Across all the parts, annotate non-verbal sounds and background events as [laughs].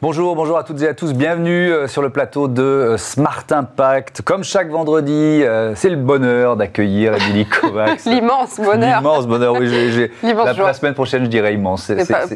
Bonjour, bonjour à toutes et à tous. Bienvenue euh, sur le plateau de euh, Smart Impact. Comme chaque vendredi, euh, c'est le bonheur d'accueillir Émilie Kovacs. [laughs] L'immense bonheur. L'immense bonheur, oui. [laughs] la, semaine prochaine, je dirais immense.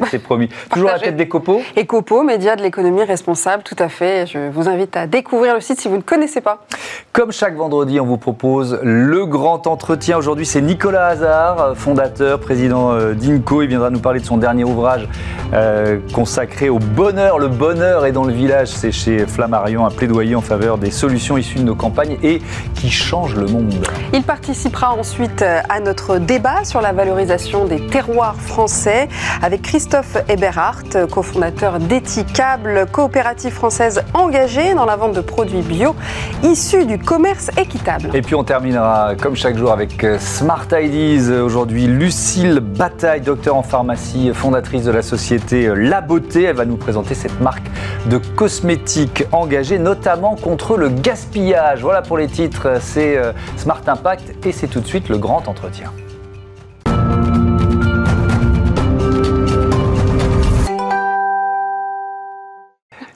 C'est promis. [laughs] Toujours à la tête des copeaux Ecopo, média de l'économie responsable, tout à fait. Je vous invite à découvrir le site si vous ne connaissez pas. Comme chaque vendredi, on vous propose le grand entretien. Aujourd'hui, c'est Nicolas Hazard, fondateur, président d'Inco. Il viendra nous parler de son dernier ouvrage euh, consacré au bonheur. Le bonheur est dans le village. C'est chez Flammarion, un plaidoyer en faveur des solutions issues de nos campagnes et qui changent le monde. Il participera ensuite euh, à notre débat sur la valorisation des terroirs français avec Christophe Eberhardt, cofondateur d'Ethicable, coopérative française engagée dans la vente de produits bio issus du commerce équitable. Et puis on terminera comme chaque jour avec euh, Smart Ideas. Aujourd'hui, Lucille Bataille, docteur en pharmacie, fondatrice de la société euh, La Beauté. Elle va nous présenter cette marque de cosmétiques engagée notamment contre le gaspillage. Voilà pour les titres, c'est euh, Smart Impact et c'est tout de suite le grand entretien.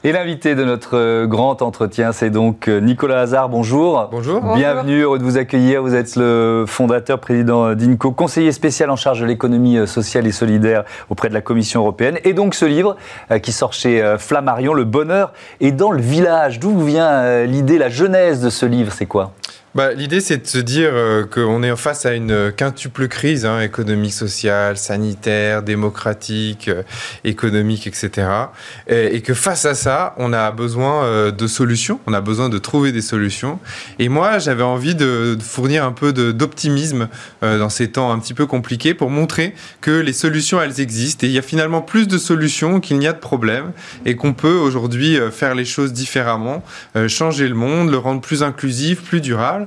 Et l'invité de notre euh, grand entretien, c'est donc euh, Nicolas Hazard. Bonjour. Bonjour. Bienvenue, heureux de vous accueillir. Vous êtes le fondateur, président d'INCO, conseiller spécial en charge de l'économie euh, sociale et solidaire auprès de la Commission européenne. Et donc ce livre euh, qui sort chez euh, Flammarion, Le bonheur est dans le village. D'où vient euh, l'idée, la genèse de ce livre? C'est quoi? Bah, L'idée, c'est de se dire euh, qu'on est face à une quintuple crise, hein, économique, sociale, sanitaire, démocratique, euh, économique, etc. Et, que face à ça, on a besoin euh, de solutions, on a besoin de trouver des solutions. Et moi, j'avais envie de, de fournir un peu d'optimisme euh, dans ces temps un petit peu compliqués pour montrer que les solutions, elles existent. Et il y a finalement plus de solutions qu'il n'y a de problèmes et qu'on peut aujourd'hui euh, faire les choses différemment, euh, changer le monde, le rendre plus inclusif, plus durable.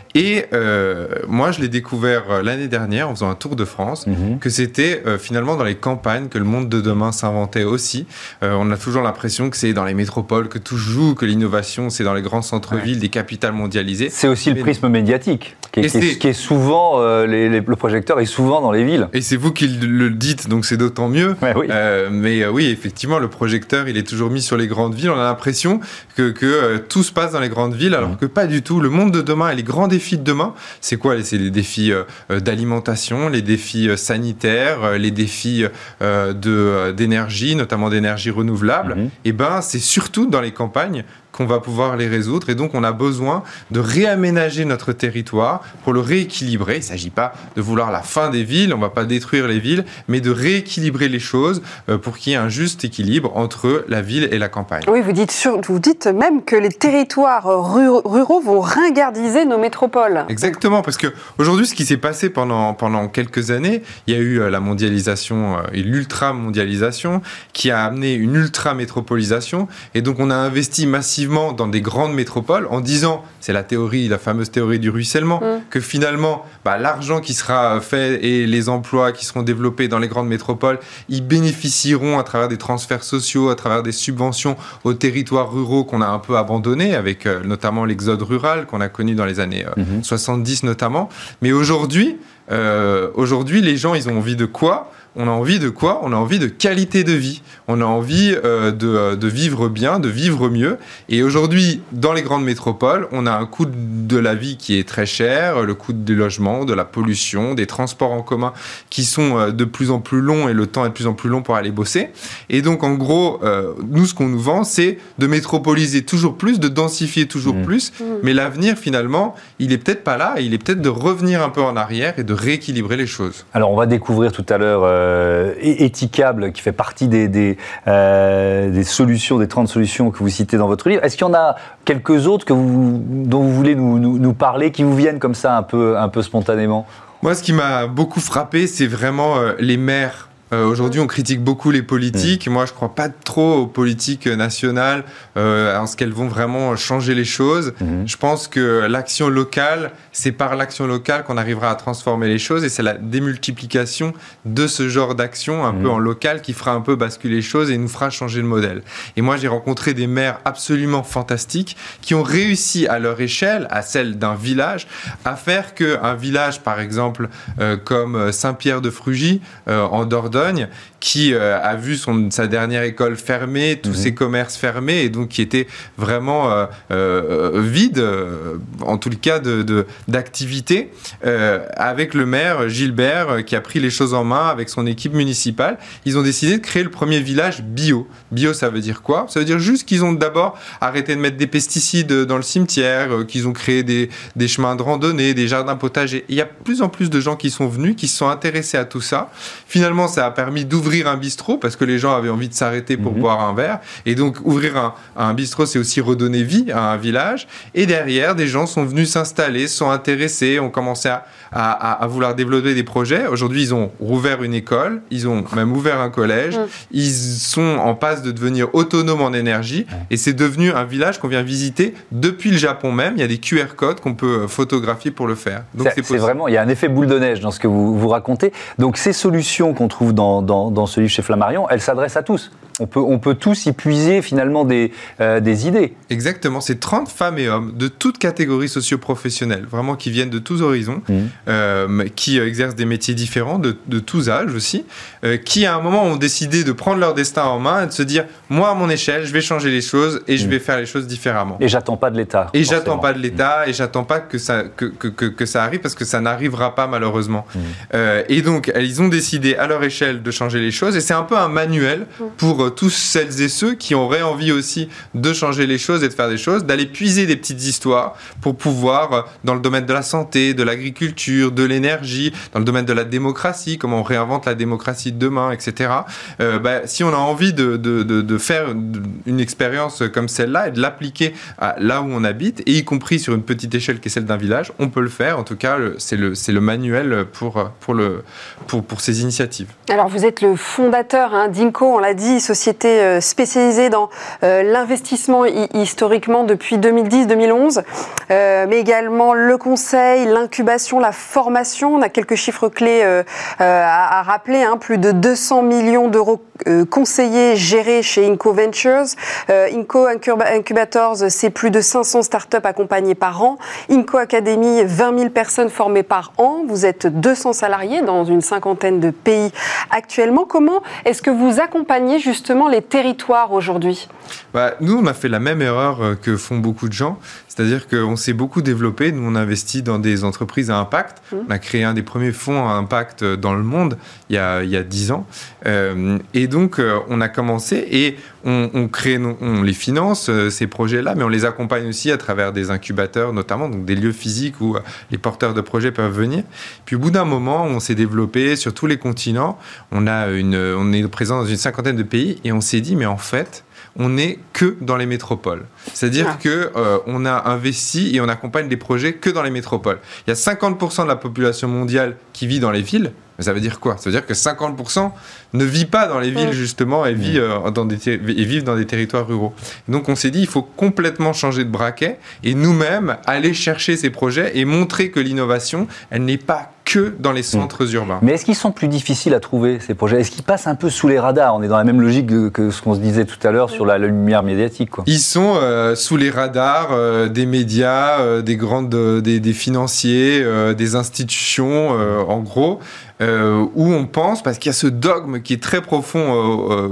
Et euh, moi, je l'ai découvert euh, l'année dernière en faisant un tour de France, que c'était euh, finalement dans les campagnes que le monde de demain s'inventait aussi. Euh, on a toujours l'impression que c'est dans les métropoles que tout joue, que l'innovation, c'est dans les grands centres-villes, des capitales mondialisées. C'est aussi le prisme médiatique, qui est, Et qui est- c'est- qui est souvent, euh, les- les- le projecteur est souvent dans les villes. Et c'est vous qui le dites, donc c'est d'autant mieux. Ouais, oui. Euh, mais oui, effectivement, le projecteur, il est toujours mis sur les grandes villes. On a l'impression que, que tout se passe dans les grandes villes, alors Mhm. que pas du tout. Le monde de demain et les grands défis de demain, c'est quoi C'est les défis euh, euh, d'alimentation, les défis euh, sanitaires, les défis d'énergie, notamment d'énergie renouvelable. Mhm. Et ben, c'est surtout dans les campagnes qu'on va pouvoir les résoudre. Et donc, on a besoin de réaménager notre territoire pour le rééquilibrer. Il ne s'agit pas de vouloir la fin des villes, on ne va pas détruire les villes, mais de rééquilibrer les choses euh, pour qu'il y ait un juste équilibre entre la ville et la campagne. Oui, vous dites, sur- vous dites même que les territoires ru- ruraux vont ringardiser nos métropoles. Exactement, parce que aujourd'hui, ce qui s'est passé pendant, pendant quelques années, il y a eu euh, la mondialisation euh, et l'ultra-mondialisation qui a amené une ultra-métropolisation. Et donc, on a investi massivement dans des grandes métropoles en disant, c'est la théorie, la fameuse théorie du ruissellement, Mm. que finalement, bah, l'argent qui sera fait et les emplois qui seront développés dans les grandes métropoles, ils bénéficieront à travers des transferts sociaux, à travers des subventions aux territoires ruraux qu'on a un peu abandonnés, avec euh, notamment l'exode rural qu'on a connu dans les années euh, Mhm. 70 notamment. Mais aujourd'hui, euh, aujourd'hui, les gens, ils ont envie de quoi? On a envie de quoi? On a envie de qualité de vie. On a envie euh, de, euh, de vivre bien, de vivre mieux. Et aujourd'hui, dans les grandes métropoles, on a un coût de la vie qui est très cher, le coût du logement, de la pollution, des transports en commun qui sont euh, de plus en plus longs et le temps est de plus en plus long pour aller bosser. Et donc, en gros, euh, nous, ce qu'on nous vend, c'est de métropoliser toujours plus, de densifier toujours Mhm. plus. Mhm. Mais l'avenir, finalement, il est peut-être pas là. Il est peut-être de revenir un peu en arrière et de rééquilibrer les choses. Alors, on va découvrir tout à l'heure euh, E- Ethicable, qui fait partie des, des, euh, solutions, des 30 solutions que vous citez dans votre livre. Est-ce qu'il y en a quelques autres que vous, dont vous voulez nous, nous- parler, qui vous viennent comme ça un peu, un peu spontanément? Moi, ce qui m'a beaucoup frappé, c'est vraiment euh, les maires. Euh, Aujourd'hui, on critique beaucoup les politiques. Moi, je crois pas trop aux politiques nationales euh, en ce qu'elles vont vraiment changer les choses. Mhm. Je pense que l'action locale, c'est par l'action locale qu'on arrivera à transformer les choses et c'est la démultiplication de ce genre d'action un peu en local qui fera un peu basculer les choses et nous fera changer le modèle. Et moi, j'ai rencontré des maires absolument fantastiques qui ont réussi à leur échelle, à celle d'un village, à faire qu'un village, par exemple, euh, comme Saint-Pierre de Frugy, euh, en Dordogne, Dordogne, qui euh, a vu son, sa dernière école fermée, tous mhm. ses commerces fermés, et donc qui était vraiment euh, euh, vide, en tout cas d'activité, de, avec le maire Gilbert, qui a pris les choses en main avec son équipe municipale. Ils ont décidé de créer le premier village bio. Bio, ça veut dire quoi? Ça veut dire juste qu'ils ont d'abord arrêté de mettre des pesticides dans le cimetière, qu'ils ont créé des, des, chemins de randonnée, des jardins potagers. il y a plus en plus de gens qui sont venus, qui se sont intéressés à tout ça. Finalement, ça a permis d'ouvrir ouvrir un bistrot parce que les gens avaient envie de s'arrêter pour mhm. boire un verre. Et donc, ouvrir un, un bistrot, c'est aussi redonner vie à un village. Et derrière, des gens sont venus s'installer, sont intéressés, ont commencé à, à, à, vouloir développer des projets. Aujourd'hui, ils ont rouvert une école, ils ont même ouvert un collège, mm. ils sont en passe de devenir autonomes en énergie. Et c'est devenu un village qu'on vient visiter depuis le Japon même. Il y a des QR codes qu'on peut photographier pour le faire. Donc c'est vraiment, il y a un effet boule de neige dans ce que vous, vous racontez. Donc ces solutions qu'on trouve dans, dans, dans ce livre chez Flammarion, elles s'adressent à tous. On peut, on peut tous y puiser finalement des, euh, des idées. Exactement, c'est 30 femmes et hommes de toutes catégories socio-professionnelles, vraiment qui viennent de tous horizons, mmh. euh, qui euh, exercent des métiers différents, de, de tous âges aussi, qui à un moment ont décidé de prendre leur destin en main et de se dire, moi à mon échelle, je vais changer les choses et je mmh. vais faire les choses différemment. Et j'attends pas de l'État. Et j'attends pas de l'État et j'attends pas que ça, que, que, que, que, ça arrive parce que ça n'arrivera pas malheureusement. Mmh. et donc, ils ont décidé à leur échelle de changer les choses et c'est un peu un manuel pour tous celles et ceux qui auraient envie aussi de changer les choses et de faire des choses, d'aller puiser des petites histoires pour pouvoir, euh, dans le domaine de la santé, de l'agriculture, de l'énergie, dans le domaine de la démocratie, comment on réinvente la démocratie de demain, etc. Euh, bah, si on a envie de, de, de, faire une expérience comme celle-là et de l'appliquer là où on habite, et y compris sur une petite échelle qui est celle d'un village, on peut le faire. En tout cas, c'est le, le manuel pour, pour, le, pour, pour ces initiatives. Alors, vous êtes le fondateur hein, d'Inco, on l'a dit, société euh, spécialisée dans euh, l'investissement historiquement depuis 2010-2011, euh, mais également le conseil, l'incubation, la formation. On a quelques chiffres clés à, rappeler, hein. plus de 200 millions d'euros conseillés gérés chez Inco Ventures. Inco Incubators, c'est plus de 500 startups accompagnées par an. Inco Academy, 20 000 personnes formées par an. Vous êtes 200 salariés dans une cinquantaine de pays actuellement. Comment est-ce que vous accompagnez justement les territoires aujourd'hui bah, Nous, on a fait la même erreur euh, que font beaucoup de gens. C'est-à-dire qu'on s'est beaucoup développé. Nous, on investit dans des entreprises à impact. Mmh. On a créé un des premiers fonds à impact dans le monde il y a, il 10 ans. Euh, et donc, euh, on a commencé et on, crée, on les finance, ces projets-là, mais on les accompagne aussi à travers des incubateurs, notamment, donc des lieux physiques où les porteurs de projets peuvent venir. Puis, au bout d'un moment, on s'est développé sur tous les continents. On, a une, on est présent dans une cinquantaine de pays et on s'est dit, mais en fait, on n'est que dans les métropoles. C'est-à-dire qu'on que euh, on a investi et on accompagne des projets que dans les métropoles. Il y a 50% de la population mondiale qui vit dans les villes. Mais ça veut dire quoi? Ça veut dire que 50% ne vit pas dans les villes justement et, vit, euh, dans des et vivent dans des territoires ruraux. Donc on s'est dit il faut complètement changer de braquet et nous-mêmes aller chercher ces projets et montrer que l'innovation, elle n'est pas que dans les centres mm. urbains. Mais est-ce qu'ils sont plus difficiles à trouver, ces projets? Est-ce qu'ils passent un peu sous les radars? On est dans la même logique que, ce qu'on se disait tout à l'heure sur la, lumière médiatique. Quoi. Ils sont euh, sous les radars euh, des médias, euh, des grandes, des, des, financiers, des institutions, en gros. Euh, où on pense, parce qu'il y a ce dogme qui est très profond euh,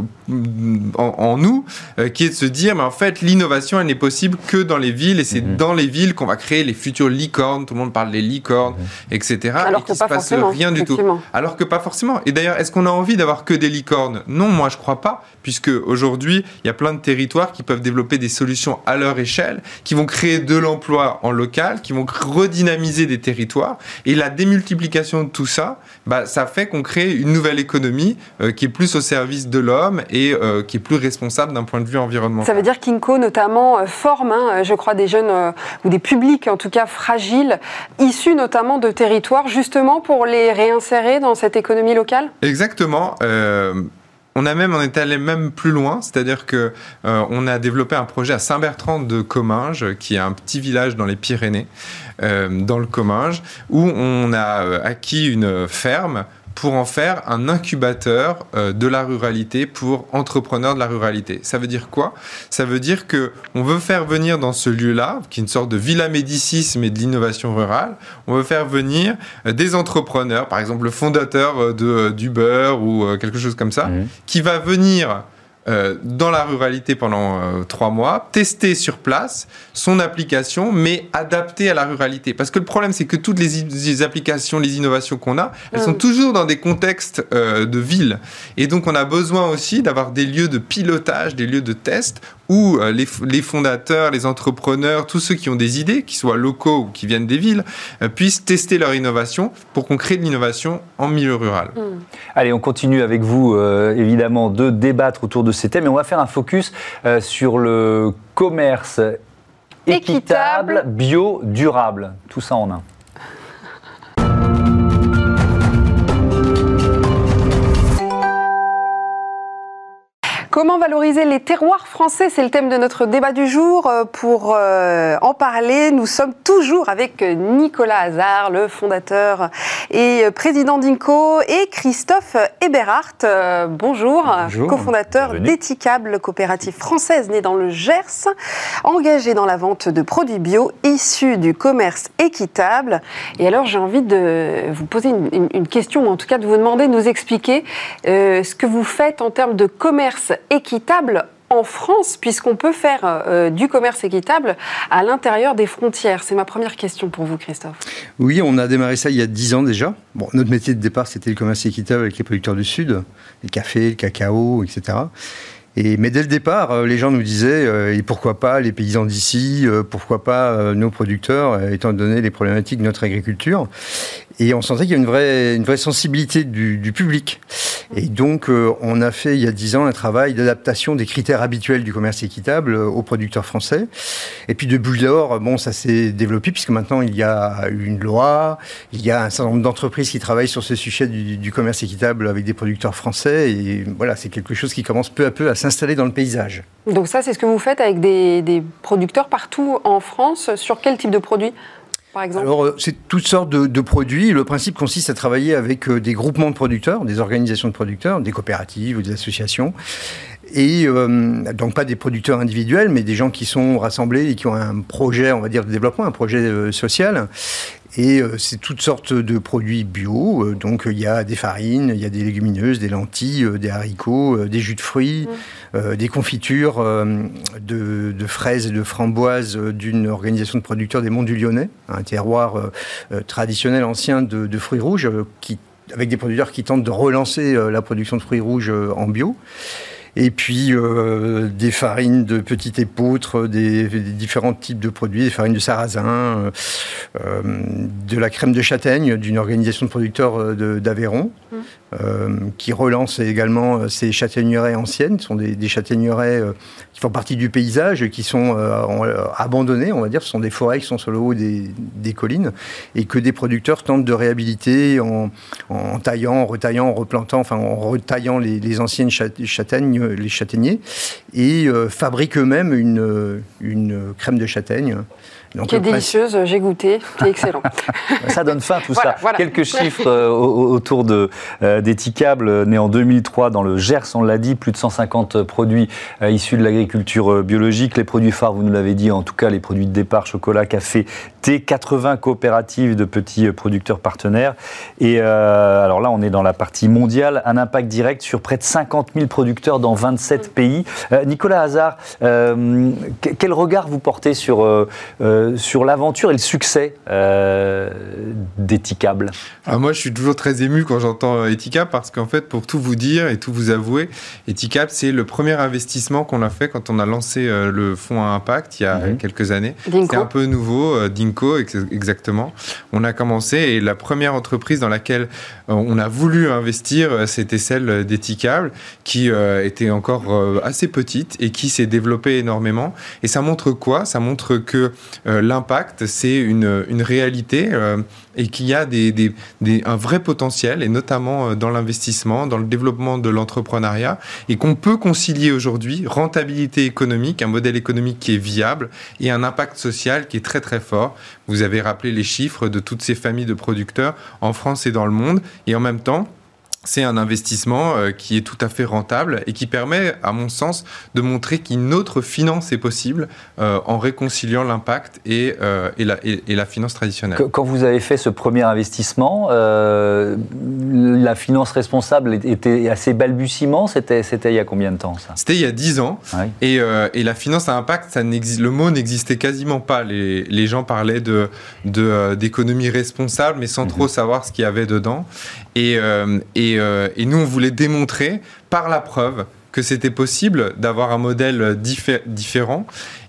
en, en, nous, qui est de se dire, mais en fait, l'innovation, elle n'est possible que dans les villes, et c'est mm-hmm. dans les villes qu'on va créer les futures licornes, tout le monde parle des licornes, mm-hmm. etc alors se passe rien du tout. Alors que pas forcément. Et d'ailleurs, est-ce qu'on a envie d'avoir que des licornes? Non, moi je crois pas, puisque aujourd'hui, il y a plein de territoires qui peuvent développer des solutions à leur échelle, qui vont créer de l'emploi en local, qui vont redynamiser des territoires. Et la démultiplication de tout ça, bah, ça fait qu'on crée une nouvelle économie euh, qui est plus au service de l'homme et euh, qui est plus responsable d'un point de vue environnemental. Ça veut dire qu'Inco, notamment, euh, forme, hein, je crois, des jeunes ou des publics, en tout cas fragiles, issus notamment de territoires, justement pour les réinsérer dans cette économie locale? Exactement. On a même, on est allé même plus loin, c'est-à-dire que euh, on a développé un projet à Saint-Bertrand de Comminges, qui est un petit village dans les Pyrénées, euh, dans le Comminges, où on a acquis une ferme pour en faire un incubateur euh, de la ruralité pour entrepreneurs de la ruralité. Ça veut dire quoi? Ça veut dire que on veut faire venir dans ce lieu-là, qui est une sorte de villa médicis mais de l'innovation rurale, on veut faire venir euh, des entrepreneurs, par exemple le fondateur euh, de d'Uber ou quelque chose comme ça, mmh. qui va venir euh, dans la ruralité pendant euh, trois mois, tester sur place son application, mais adaptée à la ruralité. Parce que le problème, c'est que toutes les, applications, les innovations qu'on a, elles sont mm. toujours dans des contextes euh, de ville. Et donc, on a besoin aussi d'avoir des lieux de pilotage, des lieux de test où les, les, fondateurs, les entrepreneurs, tous ceux qui ont des idées, qui soient locaux ou qui viennent des villes, puissent tester leur innovation pour qu'on crée de l'innovation en milieu rural. Mm. Allez, on continue avec vous, évidemment, de débattre autour de c'était, mais on va faire un focus euh, sur le commerce équitable, bio, durable. Tout ça en un. Comment valoriser les terroirs français C'est le thème de notre débat du jour. Euh, pour euh, en parler, nous sommes toujours avec Nicolas Hazard, le fondateur et président d'Inco, et Christophe Eberhardt. Euh, bonjour, cofondateur d'Ethicable, coopérative française née dans le Gers, engagée dans la vente de produits bio issus du commerce équitable. Et alors, j'ai envie de vous poser une, question, ou en tout cas de vous demander de nous expliquer ce que vous faites en termes de commerce équitable en France, puisqu'on peut faire euh, du commerce équitable à l'intérieur des frontières C'est ma première question pour vous, Christophe. Oui, on a démarré ça il y a 10 ans déjà. Bon, notre métier de départ, c'était le commerce équitable avec les producteurs du Sud, les cafés, le cacao, etc. Et, mais dès le départ, euh, les gens nous disaient, euh, et pourquoi pas les paysans d'ici, pourquoi pas nos producteurs, étant donné les problématiques de notre agriculture. Et on sentait qu'il y a une vraie, une vraie sensibilité du, public. Et donc, euh, on a fait il y a dix ans un travail d'adaptation des critères habituels du commerce équitable euh, aux producteurs français. Et puis, depuis lors, bon, ça s'est développé puisque maintenant il y a une loi, il y a un certain nombre d'entreprises qui travaillent sur ce sujet du, du, commerce équitable avec des producteurs français. Et voilà, c'est quelque chose qui commence peu à peu à s'installer dans le paysage. Donc ça, c'est ce que vous faites avec des, des producteurs partout en France. Sur quel type de produits alors, euh, c'est toutes sortes de, produits. Le principe consiste à travailler avec euh, des groupements de producteurs, des organisations de producteurs, des coopératives ou des associations. Et euh, donc pas des producteurs individuels, mais des gens qui sont rassemblés et qui ont un projet, on va dire, de développement, un projet social. Et euh, c'est toutes sortes de produits bio. Euh, donc il y a des farines, il y a des légumineuses, des lentilles, euh, des haricots, des jus de fruits, mm. des confitures de, fraises et de framboises d'une organisation de producteurs des Monts du Lyonnais, un terroir traditionnel ancien de, fruits rouges, qui, avec des producteurs qui tentent de relancer la production de fruits rouges en bio et puis euh, des farines de petite épeautre, des, différents types de produits, des farines de sarrasin, euh, euh, de la crème de châtaigne d'une organisation de producteurs d'Aveyron, mmh. qui relance également ces châtaigneraies anciennes. Ce sont des, des châtaigneraies qui font partie du paysage, qui sont abandonnées, on va dire. Ce sont des forêts qui sont sur le haut des, des collines et que des producteurs tentent de réhabiliter en, en, taillant, en retaillant, en replantant, enfin en retaillant les, les anciennes châtaignes les châtaigniers, et euh, fabriquent eux-mêmes une, une crème de châtaigne qui est délicieuse, j'ai goûté, qui est excellent. [laughs] ça donne faim tout [laughs] ça. Quelques chiffres euh, autour de euh, d'Ethicable, né en 2003 dans le Gers, on l'a dit, plus de 150 produits euh, issus de l'agriculture biologique. Les produits phares, vous nous l'avez dit, en tout cas les produits de départ, chocolat, café, thé, 80 coopératives de petits producteurs partenaires. Et alors là, on est dans la partie mondiale, un impact direct sur près de 50 000 producteurs dans 27 pays. Nicolas Hazard, quel regard vous portez sur euh, sur l'aventure et le succès euh, d'Ethicable ah, Moi, je suis toujours très ému quand j'entends Ethicable parce qu'en fait, pour tout vous dire et tout vous avouer, Ethicable, c'est le premier investissement qu'on a fait quand on a lancé euh, le fonds à impact il y a mhm. quelques années. C'est un peu nouveau, Dinko exactement. On a commencé et la première entreprise dans laquelle on a voulu investir, c'était celle d'Ethicable qui était encore assez petite et qui s'est développée énormément. Et ça montre quoi? Ça montre que euh, l'impact, c'est une, une, réalité euh, et qu'il y a des, des, un vrai potentiel, et notamment euh, dans l'investissement, dans le développement de l'entrepreneuriat, et qu'on peut concilier aujourd'hui rentabilité économique, un modèle économique qui est viable, et un impact social qui est très très fort. Vous avez rappelé les chiffres de toutes ces familles de producteurs en France et dans le monde, et en même temps, c'est un investissement euh, qui est tout à fait rentable et qui permet, à mon sens, de montrer qu'une autre finance est possible euh, en réconciliant l'impact et, euh, et, la, et, la, finance traditionnelle. Quand vous avez fait ce premier investissement, la finance responsable était assez balbutiement. C'était il y a combien de temps ça? C'était il y a 10 ans. Et, la finance à impact, ça le mot n'existait quasiment pas. Les, les, gens parlaient d'économie de, responsable, mais sans mhm. trop savoir ce qu'il y avait dedans. Et, et euh, et, nous, on voulait démontrer par la preuve que c'était possible d'avoir un modèle différent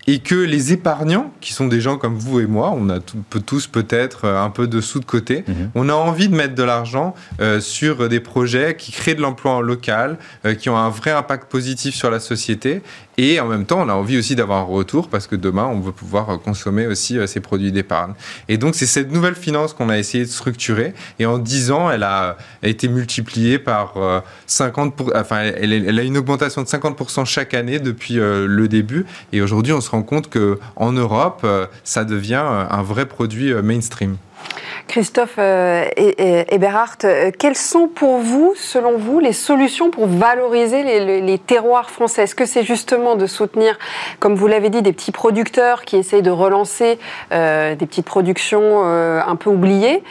et que les épargnants, qui sont des gens comme vous et moi, on a tous peut-être un peu de sous de côté, mhm. on a envie de mettre de l'argent euh, sur des projets qui créent de l'emploi local, euh, qui ont un vrai impact positif sur la société et en même temps, on a envie aussi d'avoir un retour parce que demain, on veut pouvoir consommer aussi euh, ces produits d'épargne. Et donc, c'est cette nouvelle finance qu'on a essayé de structurer. Et en 10 ans, elle a, été multipliée par 50%, pour, enfin, elle, elle, a une augmentation de 50% chaque année depuis le début. Et aujourd'hui, on se rend compte qu'en Europe, euh, ça devient euh, un vrai produit euh, mainstream. Christophe Eberhardt, quelles sont pour vous, selon vous, les solutions pour valoriser les, terroirs français? Est-ce que c'est justement de soutenir, comme vous l'avez dit, des petits producteurs qui essayent de relancer des petites productions un peu oubliées?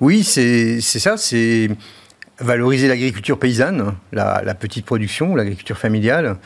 Oui, c'est ça. C'est valoriser l'agriculture paysanne, la, petite production, l'agriculture familiale,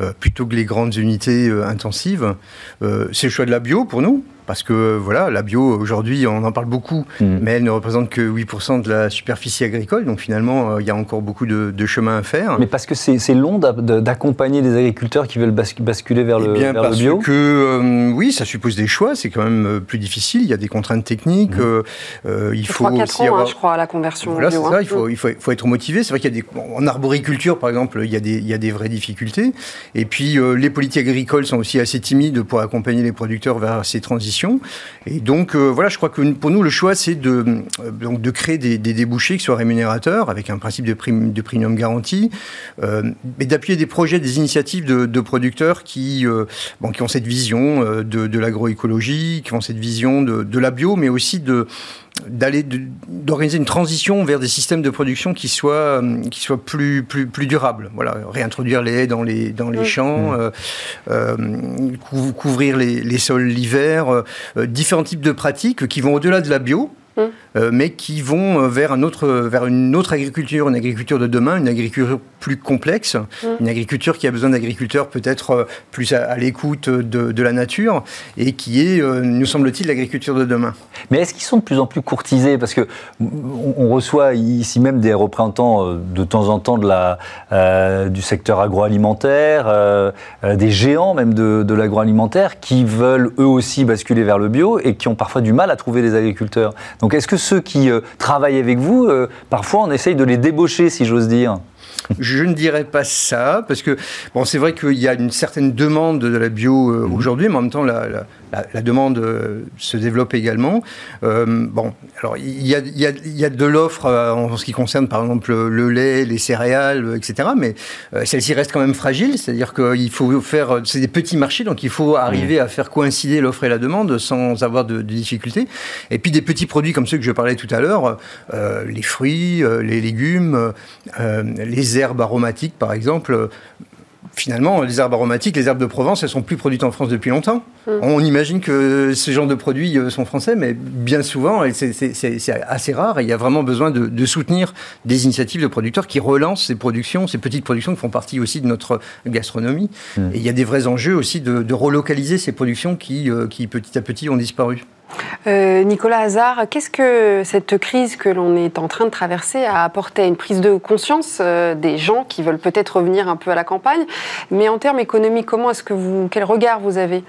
euh, plutôt que les grandes unités euh, intensives. Euh, c'est le choix de la bio pour nous. Parce que voilà, la bio, aujourd'hui, on en parle beaucoup, mm. mais elle ne représente que 8% de la superficie agricole. Donc finalement, euh, il y a encore beaucoup de, chemin à faire. Mais parce que c'est long d'accompagner les agriculteurs qui veulent basculer vers, le, eh parce bio que, euh, oui, ça suppose des choix. C'est quand même euh, plus difficile. Il y a des contraintes techniques. Mm. il faut 3, 4 ans, hein, je crois, à la conversion voilà, bio. Ça, hein. il, faut, il, faut, il, faut, être motivé. C'est vrai qu'il y a des... En arboriculture, par exemple, il y a des, il y a des vraies difficultés. Et puis, les politiques agricoles sont aussi assez timides pour accompagner les producteurs vers ces transitions et donc, euh, voilà, je crois que pour nous, le choix, c'est de, euh, donc de créer des, débouchés qui soient rémunérateurs, avec un principe de, prime, de premium garantie, euh, et d'appuyer des projets, des initiatives de, producteurs qui, bon, qui ont cette vision de l'agroécologie, qui ont cette vision de, la bio, mais aussi de d'aller d'organiser une transition vers des systèmes de production qui soient euh, qui soient plus plus plus durables. Voilà réintroduire les haies dans les dans les champs euh, euh, couvrir les, les sols l'hiver différents types de pratiques qui vont au-delà de la bio. Hum. Euh, mais qui vont euh, vers, un autre, vers une autre agriculture, une agriculture de demain, une agriculture plus complexe, hum. une agriculture qui a besoin d'agriculteurs peut-être euh, plus à, l'écoute de, de, la nature et qui est, nous semble-t-il, l'agriculture de demain. Mais est-ce qu'ils sont de plus en plus courtisés? Parce que on reçoit ici même des représentants de temps en temps de la, du secteur agroalimentaire, des géants même de, de l'agroalimentaire qui veulent eux aussi basculer vers le bio et qui ont parfois du mal à trouver des agriculteurs. Donc est-ce que ceux qui euh, travaillent avec vous, euh, parfois on essaye de les débaucher, si j'ose dire je ne dirais pas ça, parce que bon, c'est vrai qu'il y a une certaine demande de la bio euh, mhm. aujourd'hui, mais en même temps, la, la, demande euh, se développe également. Euh, bon, alors il y a, y, a, y a, de l'offre en ce qui concerne par exemple le lait, les céréales, etc. Mais celle-ci reste quand même fragile, c'est-à-dire qu'il faut faire, c'est des petits marchés, donc il faut arriver à faire coïncider l'offre et la demande sans avoir de, de, difficultés. Et puis des petits produits comme ceux que je parlais tout à l'heure, les fruits, les légumes, les herbes aromatiques, par exemple, finalement, les herbes aromatiques, les herbes de Provence, elles sont plus produites en France depuis longtemps. Hmm. On imagine que ce genre de produits euh, sont français, mais bien souvent, c'est assez rare. Et il y a vraiment besoin de, soutenir des initiatives de producteurs qui relancent ces productions, ces petites productions qui font partie aussi de notre gastronomie. Hmm. Et il y a des vrais enjeux aussi de, relocaliser ces productions qui, euh, qui, petit à petit, ont disparu. Euh, Nicolas Hazard, qu'est-ce que cette crise que l'on est en train de traverser a apporté à une prise de conscience euh, des gens qui veulent peut-être revenir un peu à la campagne? Mais en termes économiques, comment est-ce que vous, quel regard vous avez?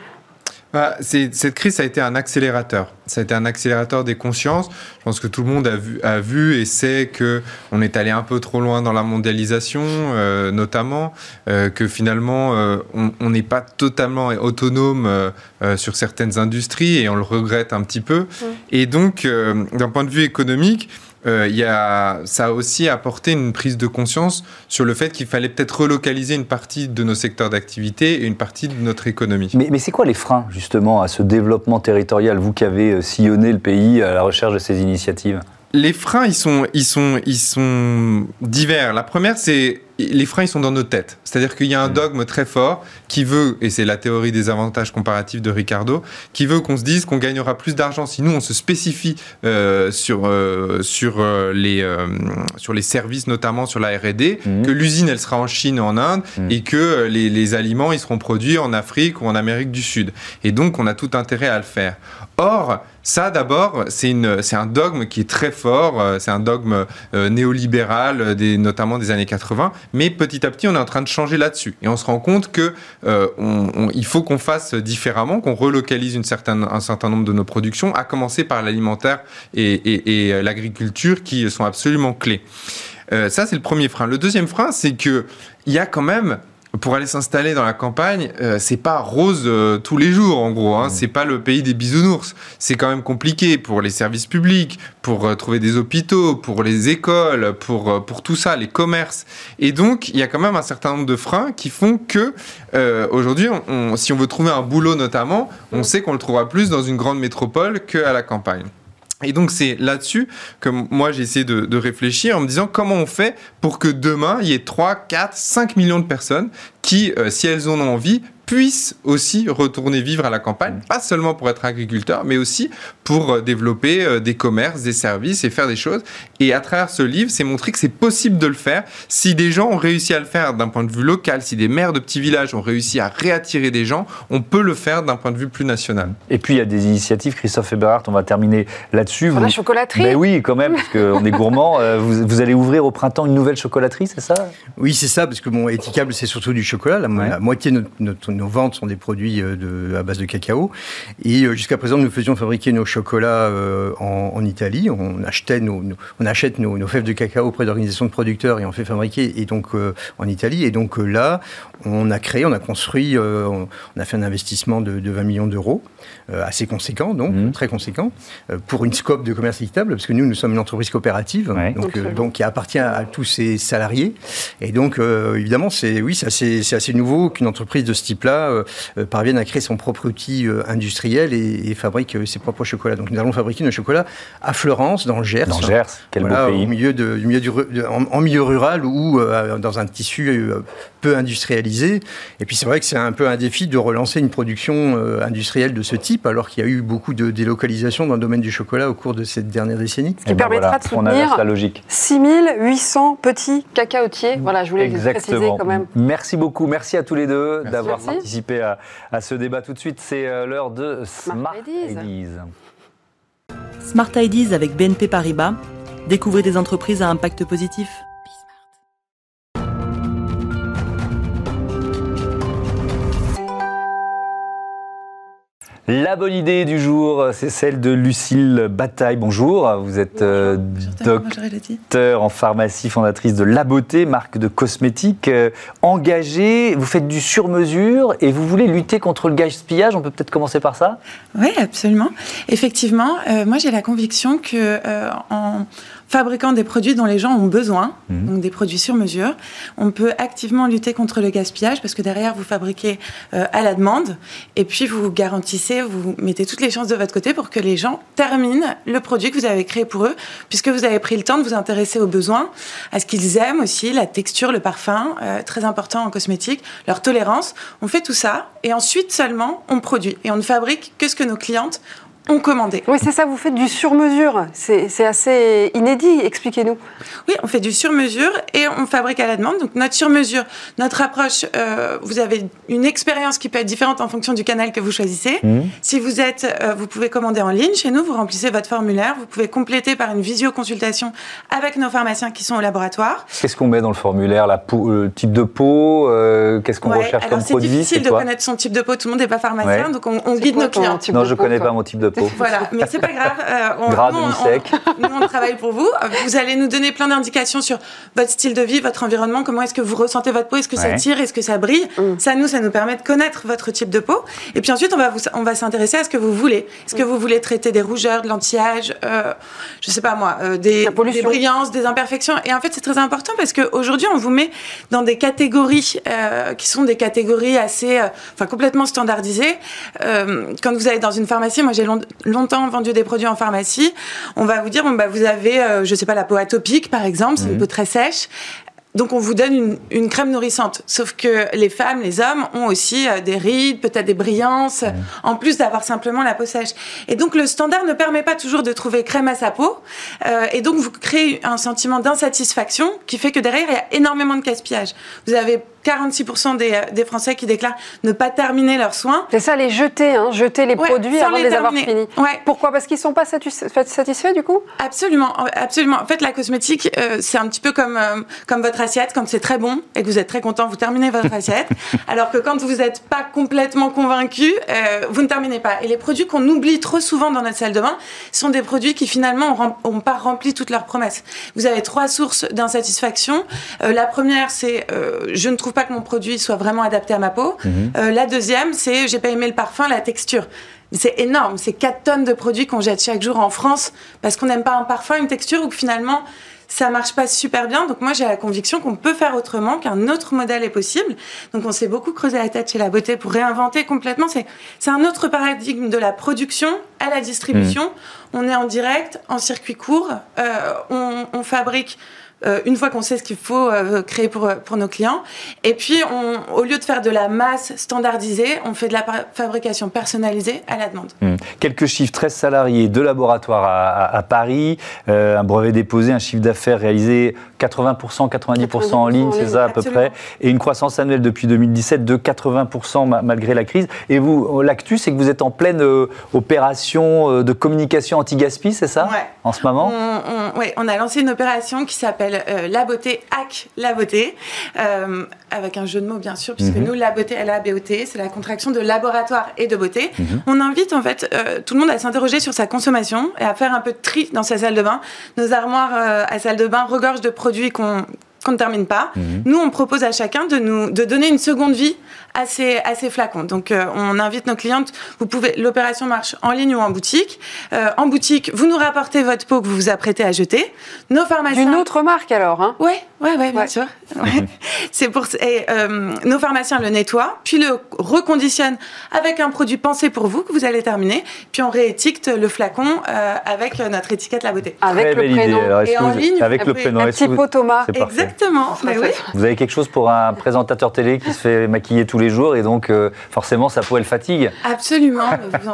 Bah, cette crise, ça a été un accélérateur. Ça a été un accélérateur des consciences. Je pense que tout le monde a vu, a vu et sait que on est allé un peu trop loin dans la mondialisation, euh, notamment, euh, que finalement, euh, on n'est pas totalement autonome euh, sur certaines industries et on le regrette un petit peu. Mmh. Et donc, d'un point de vue économique, euh, y a, ça a aussi apporté une prise de conscience sur le fait qu'il fallait peut-être relocaliser une partie de nos secteurs d'activité et une partie de notre économie. Mais, mais c'est quoi les freins justement à ce développement territorial, vous qui avez euh, sillonné le pays à la recherche de ces initiatives? Les freins, ils sont, ils, sont, ils sont divers. La première, c'est les freins, ils sont dans nos têtes. C'est-à-dire qu'il y a un mm. dogme très fort qui veut, et c'est la théorie des avantages comparatifs de Ricardo, qui veut qu'on se dise qu'on gagnera plus d'argent si nous, on se spécifie euh, sur, euh, sur, euh, les, sur les services, notamment sur la R&D, mm. que l'usine, elle sera en Chine ou en Inde, mm. et que les, les aliments, ils seront produits en Afrique ou en Amérique du Sud. Et donc, on a tout intérêt à le faire. Or, ça, d'abord, c'est un dogme qui est très fort, euh, c'est un dogme euh, néolibéral, euh, notamment des années 80, mais petit à petit, on est en train de changer là-dessus. Et on se rend compte que il faut qu'on fasse différemment, qu'on relocalise un certain nombre de nos productions, à commencer par l'alimentaire et l'agriculture qui sont absolument clés. ça, c'est le premier frein. Le deuxième frein, c'est qu'il y a quand même pour aller s'installer dans la campagne, euh, c'est pas rose euh, tous les jours en gros. Hein. C'est pas le pays des bisounours. C'est quand même compliqué pour les services publics, pour euh, trouver des hôpitaux, pour les écoles, pour pour tout ça, les commerces. Et donc il y a quand même un certain nombre de freins qui font que aujourd'hui, si on veut trouver un boulot notamment, on sait qu'on le trouvera plus dans une grande métropole qu'à la campagne. Et donc c'est là-dessus que moi j'ai essayé de, réfléchir en me disant comment on fait pour que demain il y ait 3, 4, 5 millions de personnes qui, euh, si elles en ont envie, puissent aussi retourner vivre à la campagne, pas seulement pour être agriculteur, mais aussi pour euh, développer euh, des commerces, des services et faire des choses. Et à travers ce livre, c'est montrer que c'est possible de le faire si des gens ont réussi à le faire d'un point de vue local, si des maires de petits villages ont réussi à réattirer des gens, on peut le faire d'un point de vue plus national. Et puis il y a des initiatives, Christophe Eberhardt, on va terminer là-dessus. Pour la chocolaterie Mais oui, quand même, parce qu'on est gourmand. Euh, vous, allez ouvrir au printemps une nouvelle chocolaterie, c'est ça? Oui, c'est ça, parce que mon étiquable, c'est surtout du chocolat. La, moitié de nos ventes sont des produits de, à base de cacao. Et jusqu'à présent, nous faisions fabriquer nos chocolat euh, en, Italie. On, achetait nos, on achète nos, fèves de cacao auprès d'organisations de producteurs et on fait fabriquer et donc euh, en Italie. Et donc euh, là, on a créé, on a construit, on a fait un investissement de, 20 millions d'euros, assez conséquent, donc mmh. très conséquent, pour une scope de commerce équitable, parce que nous, nous sommes une entreprise coopérative, donc, donc, qui appartient à tous ses salariés. Et donc, évidemment, c'est oui, c'est assez, assez, nouveau qu'une entreprise de ce type-là parvienne à créer son propre outil industriel et, et fabrique ses propres chocolats. Donc nous allons fabriquer nos chocolats à Florence, dans le Gers. Dans Gers, quel beau pays. Au milieu de, milieu du, en, milieu rural ou euh, dans un tissu euh, peu industrialisé. Et puis c'est vrai que c'est un peu un défi de relancer une production euh, industrielle de ce type, alors qu'il y a eu beaucoup de délocalisation dans le domaine du chocolat au cours de cette dernière décennie. Ce qui eh ben permettra de soutenir la logique. 6800 petits cacaotiers. Voilà, je voulais Exactement. préciser quand même. Merci beaucoup. Merci à tous les deux d'avoir participé à, à, ce débat. Tout de suite, c'est l'heure de Smart, Ideas. Smart Ideas avec BNP Paribas. Découvrez des entreprises à impact positif. La bonne idée du jour, c'est celle de Lucille Bataille. Bonjour, vous êtes euh, docteur en pharmacie, fondatrice de La Beauté, marque de cosmétiques, euh, engagée, vous faites du sur-mesure et vous voulez lutter contre le gaspillage. On peut peut-être commencer par ça? Oui, absolument. Effectivement, euh, moi j'ai la conviction que en fabriquant des produits dont les gens ont besoin, mhm. donc des produits sur mesure. On peut activement lutter contre le gaspillage parce que derrière, vous fabriquez euh, à la demande et puis vous garantissez, vous mettez toutes les chances de votre côté pour que les gens terminent le produit que vous avez créé pour eux, puisque vous avez pris le temps de vous intéresser aux besoins, à ce qu'ils aiment aussi, la texture, le parfum, euh, très important en cosmétique, leur tolérance. On fait tout ça et ensuite seulement on produit et on ne fabrique que ce que nos clientes ont commandé. Oui, c'est ça, vous faites du sur-mesure. C'est assez inédit, expliquez-nous. Oui, on fait du sur-mesure et on fabrique à la demande. Donc notre sur-mesure, notre approche, euh, vous avez une expérience qui peut être différente en fonction du canal que vous choisissez. Mmh. Si vous êtes, euh, vous pouvez commander en ligne chez nous, vous remplissez votre formulaire, vous pouvez compléter par une visioconsultation avec nos pharmaciens qui sont au laboratoire. Qu'est-ce qu'on met dans le formulaire la Le type de peau euh, Qu'est-ce qu'on recherche comme produit C'est difficile de connaître son type de peau, tout le monde n'est pas pharmacien, donc on, guide nos clients. Non, je ne connais pas mon type de peau. [laughs] Voilà, mais c'est pas grave. Euh, on, Gras, nous, on, [laughs] nous, on travaille pour vous. Vous allez nous donner plein d'indications sur votre style de vie, votre environnement, comment est-ce que vous ressentez votre peau, est-ce que ça tire, est-ce que ça brille. Mm. Ça, nous, ça nous permet de connaître votre type de peau. Et puis ensuite, on va, vous, on va s'intéresser à ce que vous voulez. Est-ce que vous voulez traiter des rougeurs, de l'anti-âge, euh, je sais pas moi, euh, des, des, brillances, des imperfections. Et en fait, c'est très important parce qu'aujourd'hui, on vous met dans des catégories euh, qui sont des catégories assez, enfin, complètement standardisées. quand vous allez dans une pharmacie, moi, j'ai longtemps vendu des produits en pharmacie, on va vous dire, bon, bah, vous avez, euh, je sais pas, la peau atopique, par exemple, c'est une peau très sèche. Donc on vous donne une, une, crème nourrissante. Sauf que les femmes, les hommes ont aussi euh, des rides, peut-être des brillances, en plus d'avoir simplement la peau sèche. Et donc le standard ne permet pas toujours de trouver crème à sa peau. Euh, et donc vous créez un sentiment d'insatisfaction qui fait que derrière il y a énormément de gaspillage. Vous avez 46% des, des, Français qui déclarent ne pas terminer leurs soins. C'est ça, les jeter, hein, jeter les produits avant de les avoir finis. Ouais. Pourquoi? Parce qu'ils ne sont pas satisfaits du coup? Absolument, absolument. En fait, la cosmétique, euh, c'est un petit peu comme, euh, comme votre assiette, comme c'est très bon et que vous êtes très content, vous terminez votre [laughs] assiette. alors que quand vous n'êtes pas complètement convaincu, euh, vous ne terminez pas. Et les produits qu'on oublie trop souvent dans notre salle de bain sont des produits qui finalement n'ont pas rempli toutes leurs promesses. Vous avez trois sources d'insatisfaction. Euh, la première, c'est je ne trouve pas que mon produit soit vraiment adapté à ma peau. Mhm. Euh, la deuxième, c'est j'ai pas aimé le parfum, la texture. C'est énorme, c'est 4 tonnes de produits qu'on jette chaque jour en France parce qu'on n'aime pas un parfum, une texture ou que finalement ça marche pas super bien. Donc moi j'ai la conviction qu'on peut faire autrement, qu'un autre modèle est possible. Donc on s'est beaucoup creusé la tête chez la beauté pour réinventer complètement. C'est c'est un autre paradigme de la production à la distribution. Mhm. On est en direct, en circuit court, euh, on, on fabrique euh, une fois qu'on sait ce qu'il faut euh, créer pour, pour nos clients. Et puis, on, au lieu de faire de la masse standardisée, on fait de la fabrication personnalisée à la demande. Mmh. Quelques chiffres 13 salariés, deux laboratoires à, à, Paris, euh, un brevet déposé, un chiffre d'affaires réalisé 80%, 90%, en ligne, c'est ça à peu près, et une croissance annuelle depuis 2017 de 80% malgré la crise. Et vous, l'actu, c'est que vous êtes en pleine opération de communication anti-gaspi, c'est ça? Ouais. En ce moment? On, on, on a lancé une opération qui s'appelle euh, la beauté, hack la beauté, euh, avec un jeu de mots bien sûr, puisque mhm. nous, la beauté, la beauté, c'est la contraction de laboratoire et de beauté. Mhm. On invite en fait euh, tout le monde à s'interroger sur sa consommation et à faire un peu de tri dans sa salle de bain. Nos armoires à salle de bain regorgent de produits qu'on qu'on ne termine pas. Mhm. Nous, on propose à chacun de nous de donner une seconde vie à ces, à ces flacons. Donc, euh, on invite nos clientes. Vous pouvez, l'opération marche en ligne ou en boutique. Euh, en boutique, vous nous rapportez votre pot que vous vous apprêtez à jeter. Nos pharmaciens. D'une autre marque alors, hein Ouais, ouais, ouais, bien sûr. [laughs] C'est pour et, euh, nos pharmaciens le nettoient, puis le reconditionnent avec un produit pensé pour vous que vous allez terminer, puis on réétiquette le flacon euh, avec notre étiquette la beauté. Avec Très le prénom. Alors, et en vous, ligne, avec le prénom. Un petit pot Thomas. Exactement. Mais oui. Vous avez quelque chose pour un présentateur télé qui se fait maquiller tous les jours et donc euh, forcément sa peau elle fatigue. Absolument.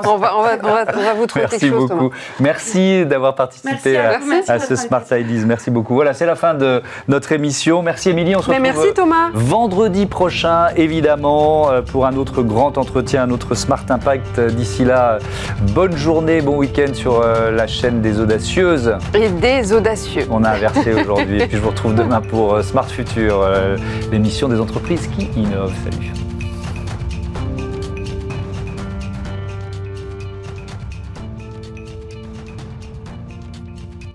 on, va, on, va, on, va, on, va, vous trouver Merci quelque chose. beaucoup. Merci d'avoir participé Merci à, à, vous. Merci à ce Smart Ideas. Merci beaucoup. Voilà, c'est la fin de notre émission. Merci Émilie. On se Mais retrouve merci Thomas. vendredi prochain, évidemment, euh, pour un autre grand entretien, un autre Smart Impact. D'ici là, bonne journée, bon week-end sur euh, la chaîne des audacieuses. Et des audacieux. On a inversé aujourd'hui. [laughs] Et puis je vous retrouve demain pour euh, Smart Future, l'émission des entreprises qui innovent. Salut.